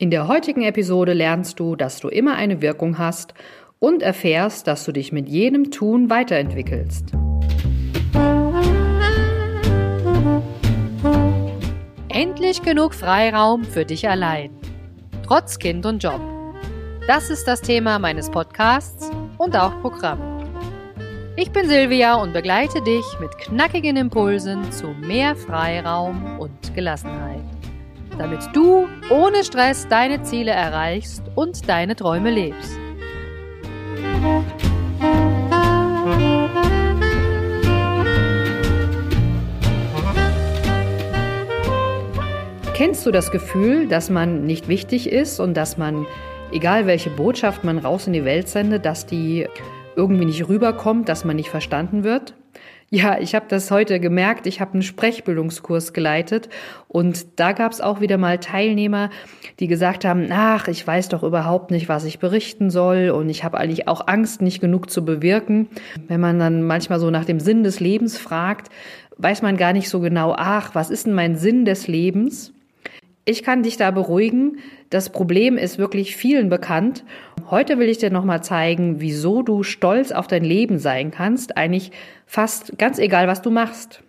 In der heutigen Episode lernst du, dass du immer eine Wirkung hast und erfährst, dass du dich mit jedem Tun weiterentwickelst. Endlich genug Freiraum für dich allein. Trotz Kind und Job. Das ist das Thema meines Podcasts und auch Programm. Ich bin Silvia und begleite dich mit knackigen Impulsen zu mehr Freiraum und Gelassenheit damit du ohne Stress deine Ziele erreichst und deine Träume lebst. Kennst du das Gefühl, dass man nicht wichtig ist und dass man, egal welche Botschaft man raus in die Welt sendet, dass die irgendwie nicht rüberkommt, dass man nicht verstanden wird? Ja, ich habe das heute gemerkt. Ich habe einen Sprechbildungskurs geleitet und da gab es auch wieder mal Teilnehmer, die gesagt haben, ach, ich weiß doch überhaupt nicht, was ich berichten soll und ich habe eigentlich auch Angst, nicht genug zu bewirken. Wenn man dann manchmal so nach dem Sinn des Lebens fragt, weiß man gar nicht so genau, ach, was ist denn mein Sinn des Lebens? Ich kann dich da beruhigen. Das Problem ist wirklich vielen bekannt. Heute will ich dir nochmal zeigen, wieso du stolz auf dein Leben sein kannst. Eigentlich fast ganz egal, was du machst.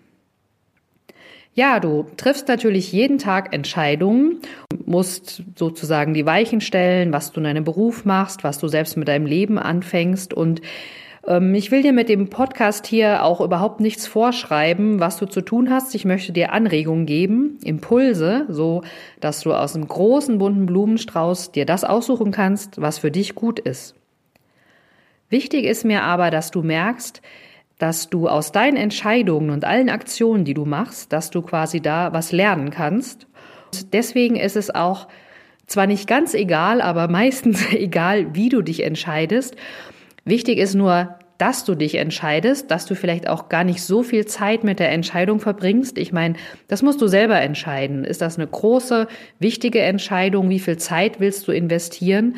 Ja, du triffst natürlich jeden Tag Entscheidungen, musst sozusagen die Weichen stellen, was du in deinem Beruf machst, was du selbst mit deinem Leben anfängst und ich will dir mit dem Podcast hier auch überhaupt nichts vorschreiben, was du zu tun hast. Ich möchte dir Anregungen geben, Impulse, so dass du aus einem großen bunten Blumenstrauß dir das aussuchen kannst, was für dich gut ist. Wichtig ist mir aber, dass du merkst, dass du aus deinen Entscheidungen und allen Aktionen, die du machst, dass du quasi da was lernen kannst. Und deswegen ist es auch zwar nicht ganz egal, aber meistens egal, wie du dich entscheidest. Wichtig ist nur, dass du dich entscheidest, dass du vielleicht auch gar nicht so viel Zeit mit der Entscheidung verbringst. Ich meine, das musst du selber entscheiden. Ist das eine große, wichtige Entscheidung? Wie viel Zeit willst du investieren?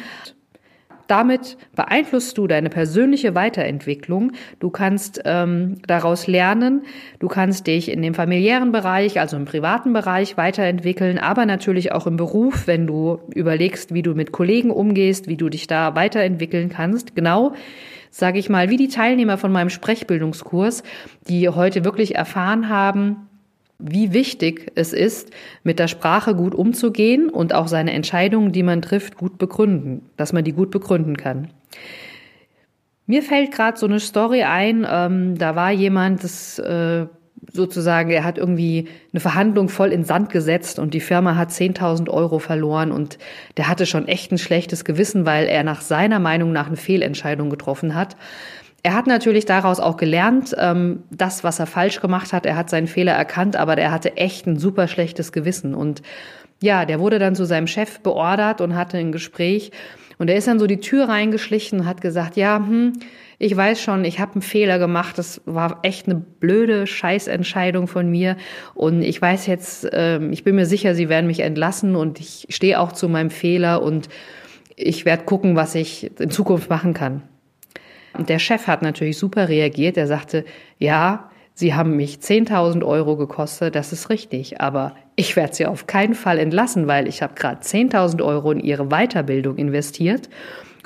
Damit beeinflusst du deine persönliche Weiterentwicklung. Du kannst ähm, daraus lernen. Du kannst dich in dem familiären Bereich, also im privaten Bereich weiterentwickeln, aber natürlich auch im Beruf, wenn du überlegst, wie du mit Kollegen umgehst, wie du dich da weiterentwickeln kannst. Genau sage ich mal, wie die Teilnehmer von meinem Sprechbildungskurs, die heute wirklich erfahren haben, wie wichtig es ist, mit der Sprache gut umzugehen und auch seine Entscheidungen, die man trifft, gut begründen, dass man die gut begründen kann. Mir fällt gerade so eine Story ein, ähm, da war jemand, das äh, sozusagen, er hat irgendwie eine Verhandlung voll in Sand gesetzt und die Firma hat 10.000 Euro verloren und der hatte schon echt ein schlechtes Gewissen, weil er nach seiner Meinung nach eine Fehlentscheidung getroffen hat. Er hat natürlich daraus auch gelernt, ähm, das, was er falsch gemacht hat. Er hat seinen Fehler erkannt, aber er hatte echt ein super schlechtes Gewissen. Und ja, der wurde dann zu seinem Chef beordert und hatte ein Gespräch. Und er ist dann so die Tür reingeschlichen und hat gesagt, ja, hm, ich weiß schon, ich habe einen Fehler gemacht. Das war echt eine blöde Scheißentscheidung von mir. Und ich weiß jetzt, ähm, ich bin mir sicher, sie werden mich entlassen und ich stehe auch zu meinem Fehler und ich werde gucken, was ich in Zukunft machen kann. Und der Chef hat natürlich super reagiert. Er sagte, ja, Sie haben mich 10.000 Euro gekostet, das ist richtig, aber ich werde Sie auf keinen Fall entlassen, weil ich habe gerade 10.000 Euro in Ihre Weiterbildung investiert.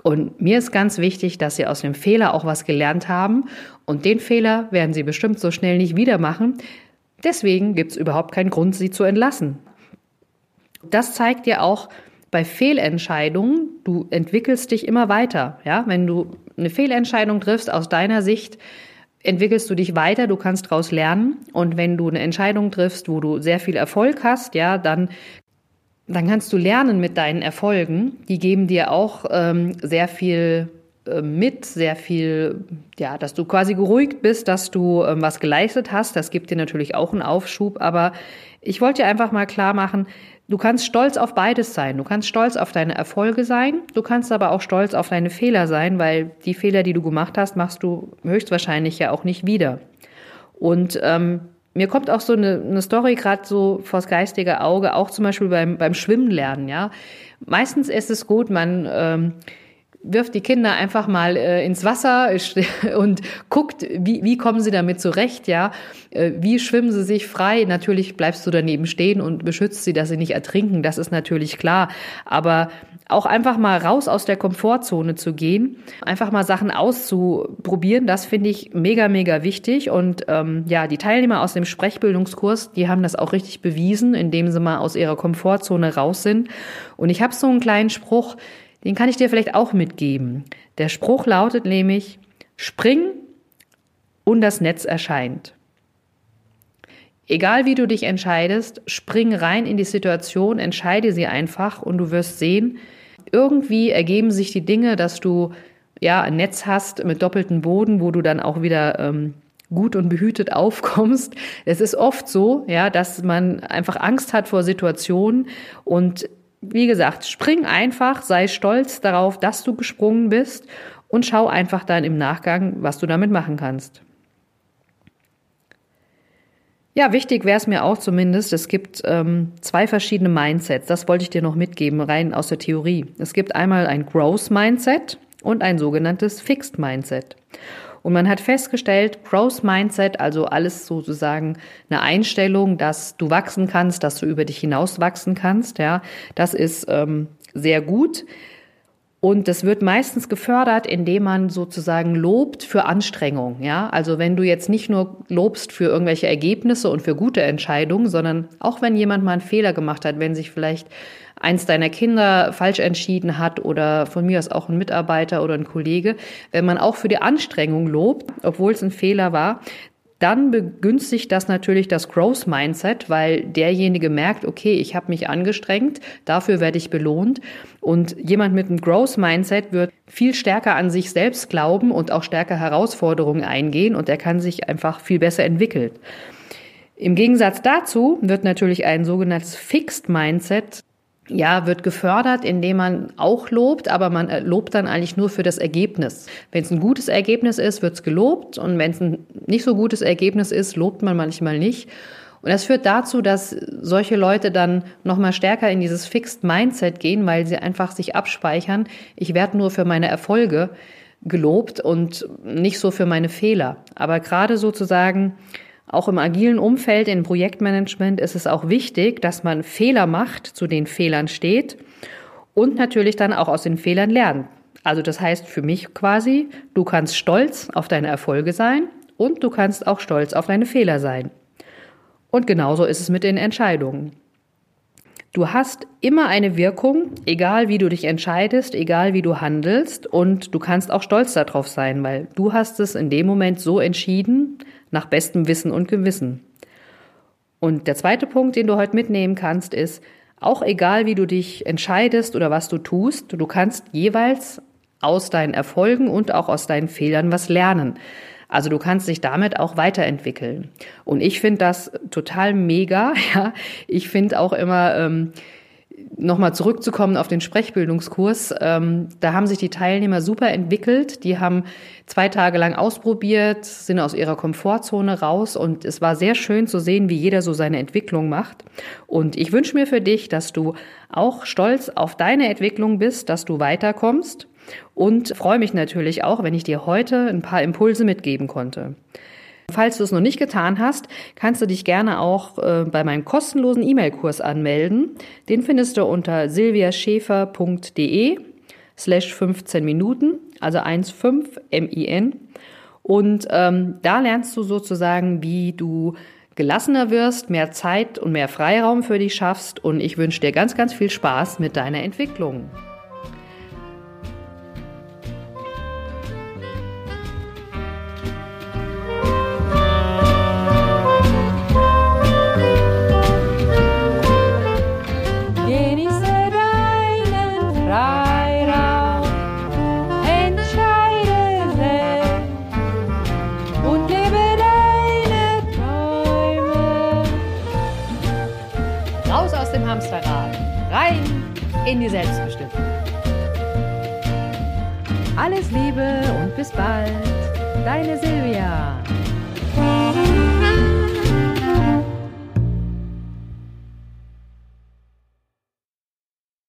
Und mir ist ganz wichtig, dass Sie aus dem Fehler auch was gelernt haben. Und den Fehler werden Sie bestimmt so schnell nicht wieder machen. Deswegen gibt es überhaupt keinen Grund, Sie zu entlassen. Das zeigt ja auch, bei Fehlentscheidungen, du entwickelst dich immer weiter. Ja, wenn du eine Fehlentscheidung triffst aus deiner Sicht, entwickelst du dich weiter, du kannst daraus lernen. Und wenn du eine Entscheidung triffst, wo du sehr viel Erfolg hast, ja, dann, dann kannst du lernen mit deinen Erfolgen. Die geben dir auch ähm, sehr viel äh, mit, sehr viel, ja, dass du quasi geruhigt bist, dass du ähm, was geleistet hast. Das gibt dir natürlich auch einen Aufschub. Aber ich wollte dir einfach mal klar machen, Du kannst stolz auf beides sein. Du kannst stolz auf deine Erfolge sein, du kannst aber auch stolz auf deine Fehler sein, weil die Fehler, die du gemacht hast, machst du höchstwahrscheinlich ja auch nicht wieder. Und ähm, mir kommt auch so eine, eine Story gerade so vors geistige Auge, auch zum Beispiel beim, beim Schwimmen lernen, ja. Meistens ist es gut, man ähm, wirft die Kinder einfach mal äh, ins Wasser und guckt, wie, wie kommen sie damit zurecht, ja? Äh, wie schwimmen sie sich frei? Natürlich bleibst du daneben stehen und beschützt sie, dass sie nicht ertrinken, das ist natürlich klar. Aber auch einfach mal raus aus der Komfortzone zu gehen, einfach mal Sachen auszuprobieren, das finde ich mega, mega wichtig. Und ähm, ja, die Teilnehmer aus dem Sprechbildungskurs, die haben das auch richtig bewiesen, indem sie mal aus ihrer Komfortzone raus sind. Und ich habe so einen kleinen Spruch, den kann ich dir vielleicht auch mitgeben. Der Spruch lautet nämlich, spring und das Netz erscheint. Egal wie du dich entscheidest, spring rein in die Situation, entscheide sie einfach und du wirst sehen, irgendwie ergeben sich die Dinge, dass du ja ein Netz hast mit doppeltem Boden, wo du dann auch wieder ähm, gut und behütet aufkommst. Es ist oft so, ja, dass man einfach Angst hat vor Situationen und wie gesagt, spring einfach, sei stolz darauf, dass du gesprungen bist und schau einfach dann im Nachgang, was du damit machen kannst. Ja, wichtig wäre es mir auch zumindest, es gibt ähm, zwei verschiedene Mindsets. Das wollte ich dir noch mitgeben, rein aus der Theorie. Es gibt einmal ein Growth Mindset und ein sogenanntes Fixed Mindset. Und man hat festgestellt, Growth Mindset, also alles sozusagen eine Einstellung, dass du wachsen kannst, dass du über dich hinaus wachsen kannst, ja, das ist ähm, sehr gut. Und das wird meistens gefördert, indem man sozusagen lobt für Anstrengung. Ja, also wenn du jetzt nicht nur lobst für irgendwelche Ergebnisse und für gute Entscheidungen, sondern auch wenn jemand mal einen Fehler gemacht hat, wenn sich vielleicht eins deiner Kinder falsch entschieden hat oder von mir aus auch ein Mitarbeiter oder ein Kollege, wenn man auch für die Anstrengung lobt, obwohl es ein Fehler war, dann begünstigt das natürlich das Growth Mindset, weil derjenige merkt, okay, ich habe mich angestrengt, dafür werde ich belohnt. Und jemand mit einem Growth Mindset wird viel stärker an sich selbst glauben und auch stärker Herausforderungen eingehen und er kann sich einfach viel besser entwickeln. Im Gegensatz dazu wird natürlich ein sogenanntes Fixed Mindset ja, wird gefördert, indem man auch lobt, aber man äh, lobt dann eigentlich nur für das Ergebnis. Wenn es ein gutes Ergebnis ist, wird es gelobt und wenn es ein nicht so gutes Ergebnis ist, lobt man manchmal nicht. Und das führt dazu, dass solche Leute dann nochmal stärker in dieses Fixed Mindset gehen, weil sie einfach sich abspeichern, ich werde nur für meine Erfolge gelobt und nicht so für meine Fehler. Aber gerade sozusagen auch im agilen Umfeld, in Projektmanagement ist es auch wichtig, dass man Fehler macht, zu den Fehlern steht und natürlich dann auch aus den Fehlern lernt. Also das heißt für mich quasi, du kannst stolz auf deine Erfolge sein und du kannst auch stolz auf deine Fehler sein. Und genauso ist es mit den Entscheidungen. Du hast immer eine Wirkung, egal wie du dich entscheidest, egal wie du handelst und du kannst auch stolz darauf sein, weil du hast es in dem Moment so entschieden, nach bestem Wissen und Gewissen. Und der zweite Punkt, den du heute mitnehmen kannst, ist, auch egal wie du dich entscheidest oder was du tust, du kannst jeweils aus deinen Erfolgen und auch aus deinen Fehlern was lernen. Also du kannst dich damit auch weiterentwickeln. Und ich finde das total mega. Ja, ich finde auch immer ähm, nochmal zurückzukommen auf den Sprechbildungskurs, ähm, da haben sich die Teilnehmer super entwickelt. Die haben zwei Tage lang ausprobiert, sind aus ihrer Komfortzone raus und es war sehr schön zu sehen, wie jeder so seine Entwicklung macht. Und ich wünsche mir für dich, dass du auch stolz auf deine Entwicklung bist, dass du weiterkommst und freue mich natürlich auch, wenn ich dir heute ein paar Impulse mitgeben konnte. Falls du es noch nicht getan hast, kannst du dich gerne auch äh, bei meinem kostenlosen E-Mail-Kurs anmelden. Den findest du unter silviaschäfer.de slash 15 Minuten, also 1,5 M-I-N. Und ähm, da lernst du sozusagen, wie du gelassener wirst, mehr Zeit und mehr Freiraum für dich schaffst. Und ich wünsche dir ganz, ganz viel Spaß mit deiner Entwicklung. In die Selbstbestimmung. Alles Liebe und bis bald, deine Silvia.